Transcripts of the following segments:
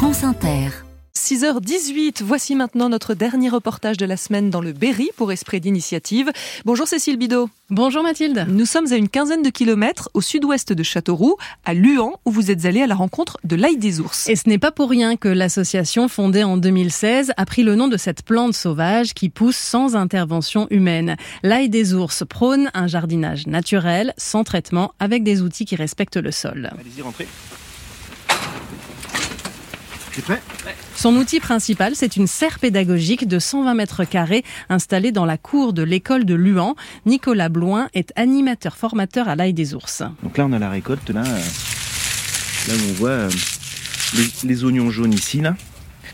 France Inter. 6h18, voici maintenant notre dernier reportage de la semaine dans le Berry pour Esprit d'initiative. Bonjour Cécile Bidot. Bonjour Mathilde. Nous sommes à une quinzaine de kilomètres au sud-ouest de Châteauroux, à Luan, où vous êtes allé à la rencontre de l'ail des ours. Et ce n'est pas pour rien que l'association fondée en 2016 a pris le nom de cette plante sauvage qui pousse sans intervention humaine. L'ail des ours prône un jardinage naturel, sans traitement, avec des outils qui respectent le sol. Allez-y, rentrez. C'est prêt? Son outil principal, c'est une serre pédagogique de 120 mètres carrés installée dans la cour de l'école de Luan. Nicolas Bloin est animateur formateur à l'ail des ours. Donc là, on a la récolte, là, euh, là où on voit euh, les, les oignons jaunes ici, là.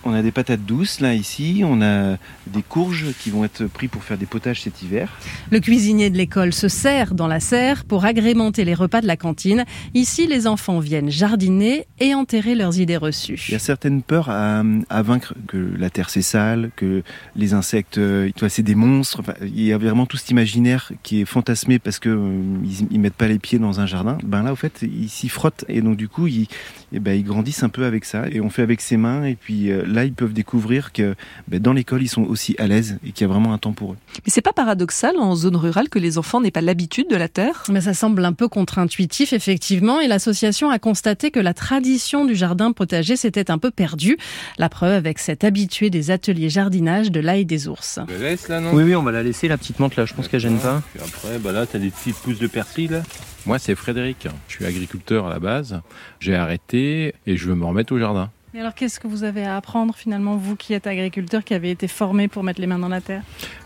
On a des patates douces, là, ici. On a des courges qui vont être pris pour faire des potages cet hiver. Le cuisinier de l'école se sert dans la serre pour agrémenter les repas de la cantine. Ici, les enfants viennent jardiner et enterrer leurs idées reçues. Il y a certaines peurs à, à vaincre, que la terre c'est sale, que les insectes, euh, tu vois, c'est des monstres. Enfin, il y a vraiment tout cet imaginaire qui est fantasmé parce que euh, ils, ils mettent pas les pieds dans un jardin. Ben là, au fait, ils s'y frottent et donc du coup, ils, eh ben, ils grandissent un peu avec ça et on fait avec ses mains et puis euh, là, ils peuvent découvrir que ben, dans l'école, ils sont aussi à l'aise et qu'il y a vraiment un temps pour eux. Mais c'est pas paradoxal en zone rurale que les enfants n'aient pas l'habitude de la terre? Mais ça semble un peu contre-intuitif, effectivement, et l'association a constaté que la tradition du jardin potager s'était un peu perdue. La preuve avec cet habitué des ateliers jardinage de l'ail des ours. On la laisse là, non? Oui, oui, on va la laisser, la petite menthe là, je pense qu'elle gêne pas. Puis après, bah là, t'as des petites pousses de persil. là. Moi, c'est Frédéric. Je suis agriculteur à la base. J'ai arrêté et je veux me remettre au jardin. Et alors, qu'est-ce que vous avez à apprendre finalement, vous qui êtes agriculteur, qui avez été formé pour mettre les mains dans la terre?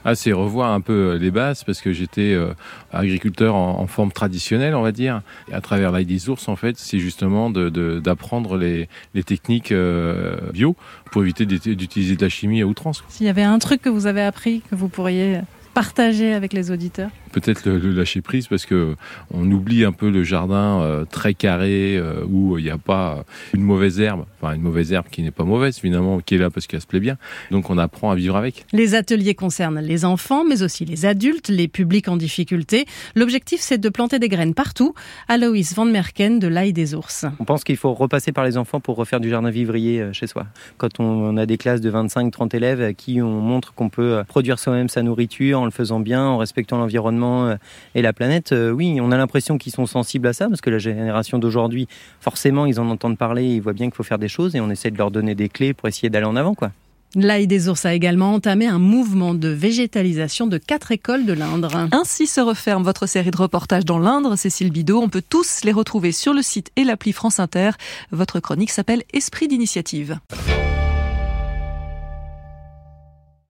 Ah, c'est revoir un peu les bases parce que j'étais euh, agriculteur en, en forme traditionnelle, on va dire. Et à travers l'ail des ours, en fait, c'est justement de- de- d'apprendre les, les techniques euh, bio pour éviter d'ut- d'utiliser de la chimie à outrance. S'il y avait un truc que vous avez appris que vous pourriez partager avec les auditeurs Peut-être le, le lâcher prise parce que on oublie un peu le jardin euh, très carré euh, où il n'y a pas une mauvaise herbe, enfin une mauvaise herbe qui n'est pas mauvaise finalement, qui est là parce qu'elle se plaît bien. Donc on apprend à vivre avec. Les ateliers concernent les enfants, mais aussi les adultes, les publics en difficulté. L'objectif, c'est de planter des graines partout. Aloïs Van Merken de l'Ail des ours. On pense qu'il faut repasser par les enfants pour refaire du jardin vivrier euh, chez soi. Quand on a des classes de 25-30 élèves à qui on montre qu'on peut produire soi-même sa nourriture en le faisant bien, en respectant l'environnement euh, et la planète, euh, oui, on a l'impression qu'ils sont sensibles à ça parce que la génération d'aujourd'hui, forcément, ils en entendent parler, ils voient bien qu'il faut faire des choses et on essaie de leur donner des clés pour essayer d'aller en avant, quoi. L'Ail des ours a également entamé un mouvement de végétalisation de quatre écoles de l'Indre. Ainsi se referme votre série de reportages dans l'Indre, Cécile Bidot. On peut tous les retrouver sur le site et l'appli France Inter. Votre chronique s'appelle Esprit d'initiative.